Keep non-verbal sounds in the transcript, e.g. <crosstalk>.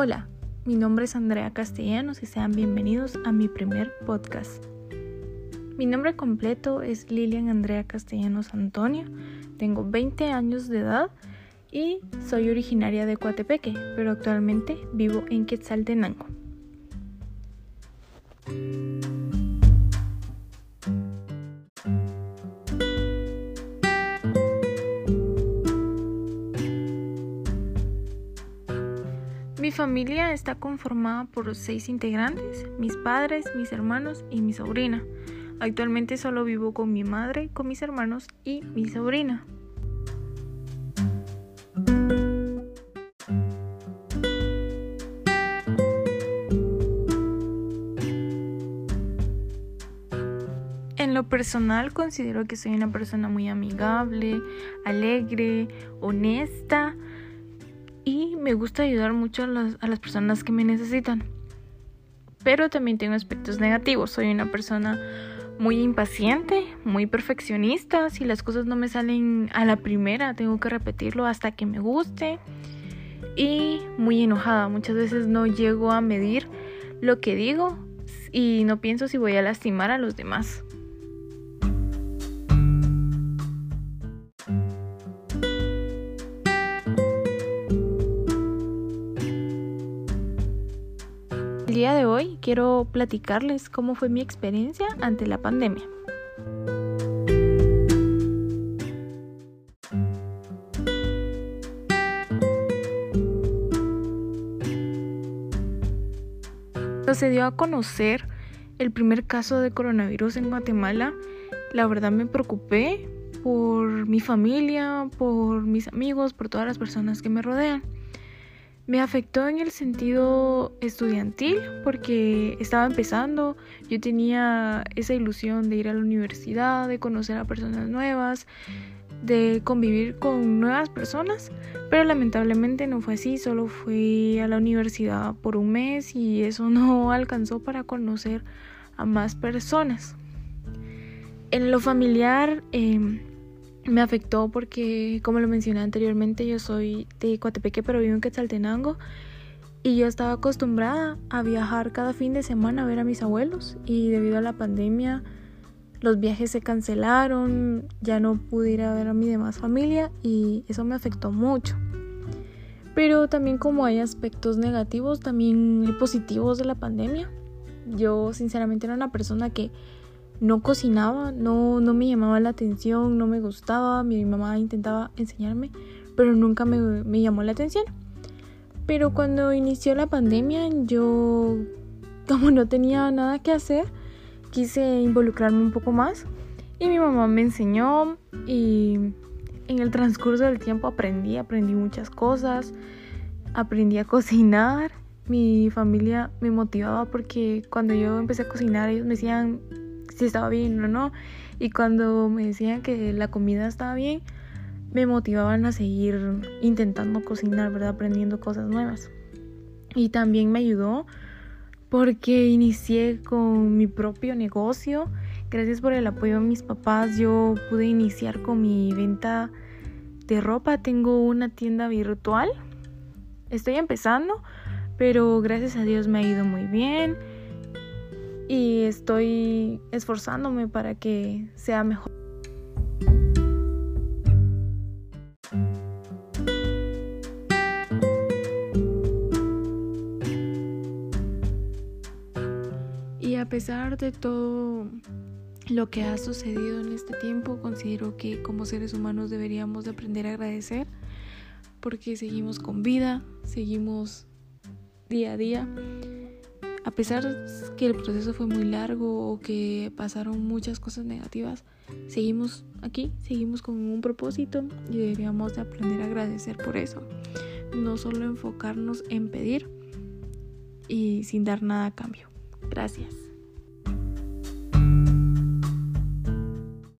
Hola, mi nombre es Andrea Castellanos y sean bienvenidos a mi primer podcast. Mi nombre completo es Lilian Andrea Castellanos Antonio, tengo 20 años de edad y soy originaria de Coatepeque, pero actualmente vivo en Quetzaltenango. Mi familia está conformada por seis integrantes, mis padres, mis hermanos y mi sobrina. Actualmente solo vivo con mi madre, con mis hermanos y mi sobrina. En lo personal considero que soy una persona muy amigable, alegre, honesta, y me gusta ayudar mucho a las, personas que me necesitan. Pero también tengo aspectos negativos. Soy una persona muy impaciente, muy perfeccionista. Si las cosas no me salen a la primera, tengo que repetirlo hasta que me guste. Y muy enojada. Muchas veces no llego a medir lo que digo y no pienso si voy a lastimar a los demás. El día de hoy quiero platicarles cómo fue mi experiencia ante la pandemia. Se dio a conocer el primer caso de coronavirus en Guatemala. La verdad me preocupé por mi familia, por mis amigos, por todas las personas que me rodean. Me afectó en el sentido estudiantil porque estaba empezando, yo tenía esa ilusión de ir a la universidad, de conocer a personas nuevas, de convivir con nuevas personas, pero lamentablemente no fue así, solo fui a la universidad por un mes y eso no <laughs> alcanzó para conocer a más personas. En lo familiar, eh, me afectó porque, como lo mencioné anteriormente, yo soy de Coatepeque, pero vivo en Quetzaltenango. Y yo estaba acostumbrada a viajar cada fin de semana a ver a mis abuelos. Y debido a la pandemia, los viajes se cancelaron, ya no pude ir a ver a mi demás familia y eso me afectó mucho. Pero también como hay aspectos negativos, también hay positivos de la pandemia. Yo sinceramente era una persona que no cocinaba, no, no me llamaba la atención, no me gustaba, mi mamá intentaba enseñarme, pero nunca me, me llamó la atención. Pero cuando inició la pandemia, yo, <laughs> como no tenía nada que hacer, quise involucrarme un poco más y mi mamá me enseñó y en el transcurso del tiempo aprendí, aprendí muchas cosas, aprendí a cocinar. Mi familia me motivaba porque cuando yo empecé a cocinar ellos me decían, si estaba bien o no. Y cuando me decían que la comida estaba bien, me motivaban a seguir intentando cocinar, ¿verdad? Aprendiendo cosas nuevas. Y también me ayudó porque inicié con mi propio negocio. Gracias por el apoyo de mis papás, yo pude iniciar con mi venta de ropa. Tengo una tienda virtual. Estoy empezando, pero gracias a Dios me ha ido muy bien y estoy esforzándome para que sea mejor. Y a pesar de todo lo que ha sucedido en este tiempo, considero que como seres humanos deberíamos de aprender a agradecer porque seguimos con vida, seguimos día a día a pesar que el proceso fue muy largo o que pasaron muchas cosas negativas, seguimos aquí, seguimos con un propósito y deberíamos de aprender a agradecer por eso. No solo enfocarnos en pedir y sin dar nada a cambio. Gracias.